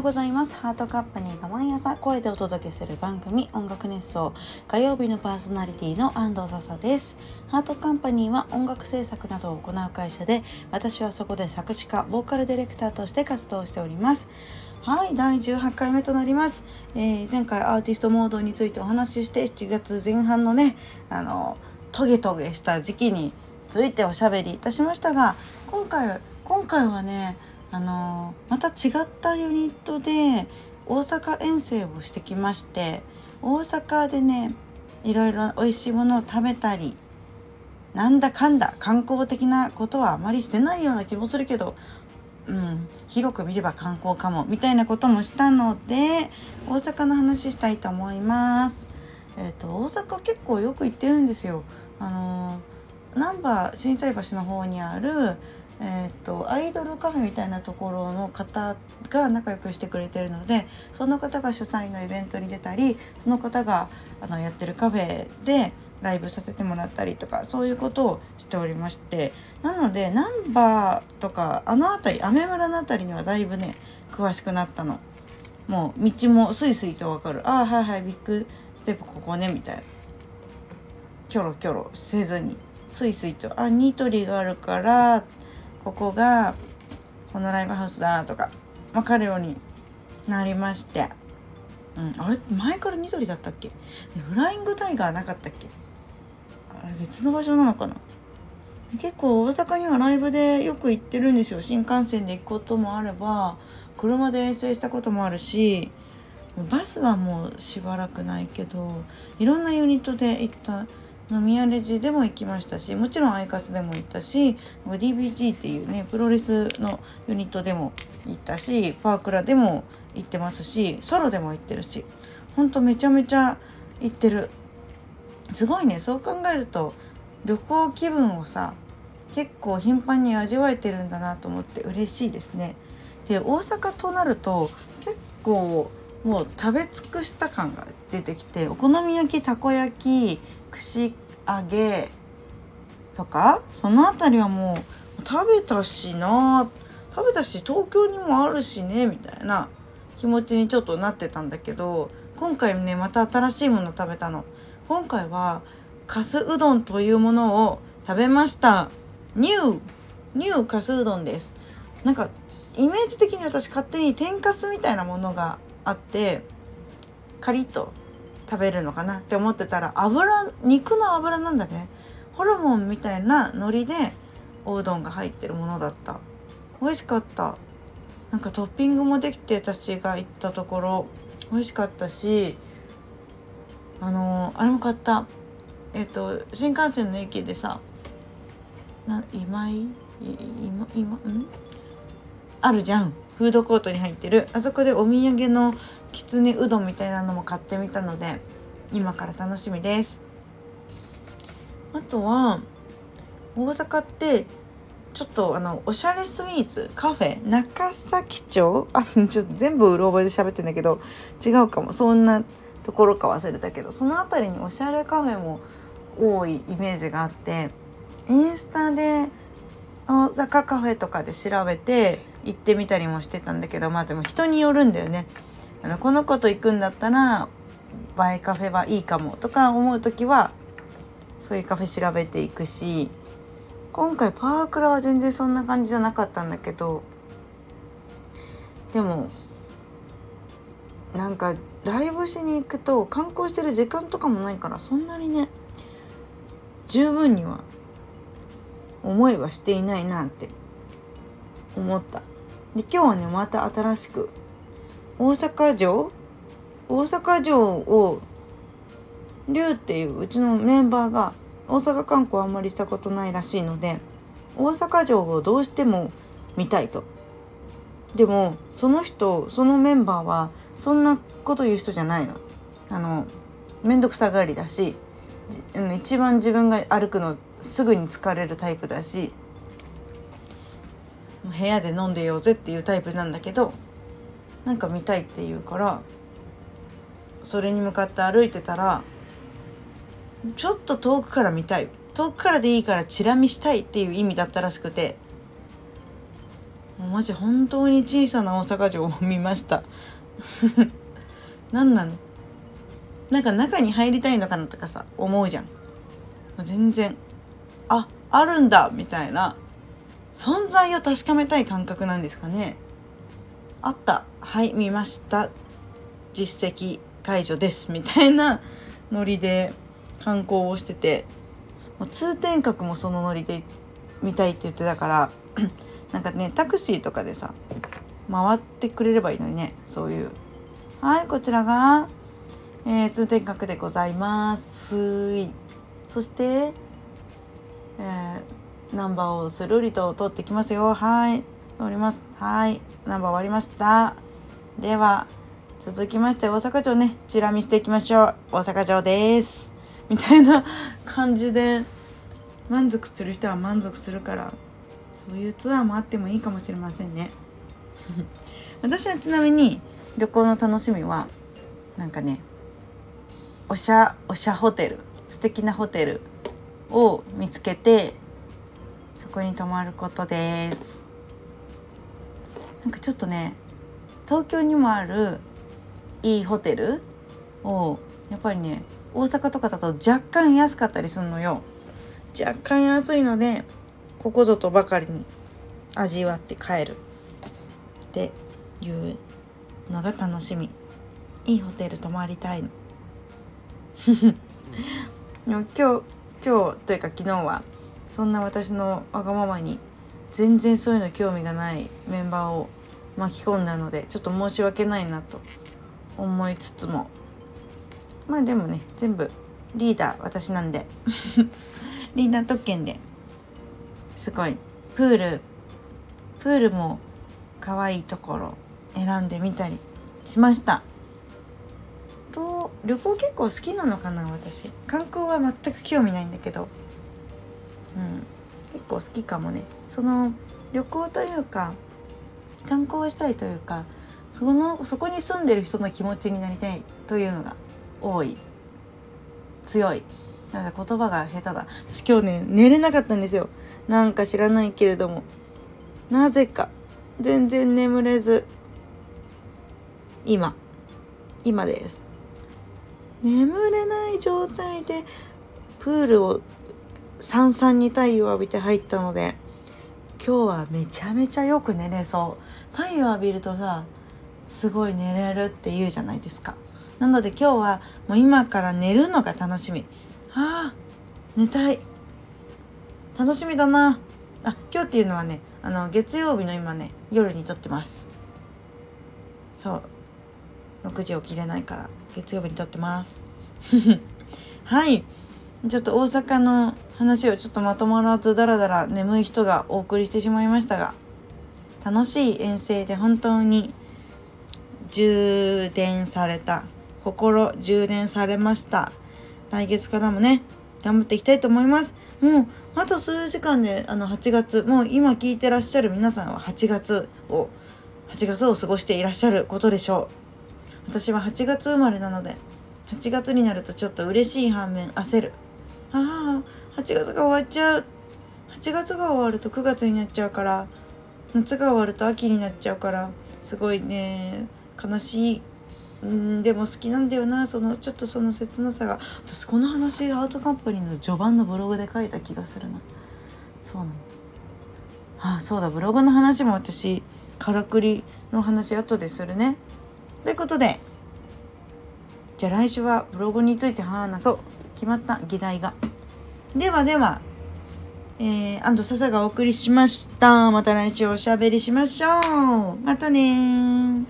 ようございます。ハートカンパニーが毎朝声でお届けする番組音楽熱奏火曜日のパーソナリティの安藤笹です。ハートカンパニーは音楽制作などを行う会社で私はそこで作詞家ボーカルディレクターとして活動しております。はい第18回目となります、えー、前回アーティストモードについてお話しして7月前半のねあのトゲトゲした時期についておしゃべりいたしましたが今回今回はねあのまた違ったユニットで大阪遠征をしてきまして大阪でねいろいろ美味しいものを食べたりなんだかんだ観光的なことはあまりしてないような気もするけど、うん、広く見れば観光かもみたいなこともしたので大阪の話したいと思います。えーと、大阪結構よく行ってるんですよ。あの難波心斎橋の方にあるえーと、アイドルカフェみたいなところの方が仲良くしてくれてるのでその方が主催のイベントに出たりその方があのやってるカフェでライブさせてもらったりとかそういうことをしておりましてなので難波とかあの辺り雨村の辺りにはだいぶね詳しくなったの。もう道もスイスイと分かるああはいはいビッグステップここねみたいなキョロキョロせずにスイスイとあニトリがあるからここがこのライブハウスだとか分かるようになりまして、うん、あれ？前から緑だったっけ？フライングタイガーなかったっけ？あれ別の場所なのかな？結構大阪にはライブでよく行ってるんですよ。新幹線で行くこともあれば車で遠征したこともあるしバスはもうしばらくないけどいろんなユニットで行った宮レジでも行きましたしもちろんアイカスでも行ったし DBG っていうねプロレスのユニットでも行ったしパークラでも行ってますしソロでも行ってるしほんとめちゃめちゃ行ってるすごいねそう考えると旅行気分をさ結構頻繁に味わえてるんだなと思って嬉しいですね。で大阪となると結構もう食べ尽くした感が出てきてお好み焼きたこ焼き串揚げ。とか？その辺りはもう食べたしな。食べたし東京にもあるしねみたいな気持ちにちょっとなってたんだけど今回ねまた新しいもの食べたの。今回はかすうどんというものを食べました。ニューニューかすうどんです。なんかイメージ的に私勝手に天かすみたいなものがあってカリッと食べるのかなって思ってたら油肉の油なんだね。ホルモンみたいな海苔でおうどんが入ってるものだった。美味しかった。なんかトッピングもできて私が行ったところ美味しかったしあのー、あれも買った。えっ、ー、と新幹線の駅でさな今井？今今ん？あるじゃん。フードコートに入ってる。あそこでお土産のきつねうどんみたいなのも買ってみたので今から楽しみです。あとは大阪ってちょっとあのおしゃれスイーツカフェ中崎町？あちょっと全部うろ覚えで喋ってんだけど違うかも。そんなところか忘れたけど。その辺りにおしゃれカフェも多いイメージがあってインスタで大阪カフェとかで調べて行ってみたりもしてたんだけどまあでも人によるんだよね。あのこの子と行くんだったら映えカフェはいいかもとか思う時はそういうカフェ調べていくし今回パークラは全然そんな感じじゃなかったんだけどでもなんかライブしに行くと観光してる時間とかもないからそんなにね十分には思いはしていないなって思った。で今日はねまた新しく大阪城？大阪城を龍っていううちのメンバーが大阪観光あんまりしたことないらしいので大阪城をどうしても見たいと。でもその人そのメンバーはそんなこと言う人じゃないの。あの面倒くさがりだし一番自分が歩くのすぐに疲れるタイプだし部屋で飲んでようぜっていうタイプなんだけどなんか見たいって言うからそれに向かって歩いてたらちょっと遠くから見たい。遠くからでいいからチラ見したいっていう意味だったらしくてマジ本当に小さな大阪城を見ました。何 なのなんか中に入りたいのかなとかさ思うじゃん。全然ああるんだみたいな存在を確かめたい感覚なんですかね。あった。はい見ました。実績解除です。みたいなノリで観光をしてて。通天閣もそのノリで見たいって言ってたから。なんかねタクシーとかでさ回ってくれればいいのにね。そういう。はいこちらが、えー、通天閣でございます。そして、えー、ナンバーをスルリと通ってきますよ。はい。通ります。はい。ナンバー終わりました。では続きまして大阪城ね。チラ見していきましょう。大阪城です。みたいな感じで満足する人は満足するからそういうツアーもあってもいいかもしれませんね。私はちなみに旅行の楽しみはなんかねおしゃおしゃホテル。素敵なホテルを見つけてこに泊まることです。なんかちょっとね東京にもあるいいホテルをやっぱりね大阪とかだと若干安かったりするのよ。若干安いのでここぞとばかりに味わって帰る。っていうのが楽しみ。いいホテル泊まりたいの。今日今日というか昨日はそんな私のわがままに全然そういうの興味がないメンバーを巻き込んだのでちょっと申し訳ないなと思いつつもまあでもね全部リーダー私なんで。リーダー特権ですごいプールプールも可愛いところ選んでみたりしました。と旅行結構好きなのかな私。観光は全く興味ないんだけど。うん。結構好きかもね。その旅行というか観光したいというかそのそこに住んでる人の気持ちになりたいというのが多い。強い。なんか言葉が下手だ。私今日ね寝れなかったんですよ。なんか知らないけれども。なぜか。全然眠れず。今。今です。眠れない状態でプールをさんさんに太陽を浴びて入ったので今日はめちゃめちゃよく寝れそう。太陽浴びるとさすごい寝れるって言うじゃないですか。なので今日はもう今から寝るのが楽しみ。あー寝たい。楽しみだな。あ今日っていうのはねあの月曜日の今ね夜に撮ってます。そう。6時起きれないから月曜日に撮ってます。はい。ちょっと大阪の話をちょっとまとまらずだらだら眠い人がお送りしてしまいましたが楽しい遠征で本当に充電された心充電されました。来月からもね頑張っていきたいと思います。もうあと数時間であの8月もう今聞いてらっしゃる皆さんは8月を8月を過ごしていらっしゃることでしょう。私は8月生まれなので8月になるとちょっと嬉しい反面焦る。ああ8月が終わっちゃう。8月が終わると9月になっちゃうから夏が終わると秋になっちゃうからすごいね悲しい。んでも好きなんだよなそのちょっとその切なさが。私この話アートカンパニーの序盤のブログで書いた気がするな。そうなの。ああそうだブログの話も私からくりの話後でするね。ということでじゃあ来週はブログについて話そう。決まった議題が。ではではえー、安藤笹がお送りしました。また来週おしゃべりしましょう。またね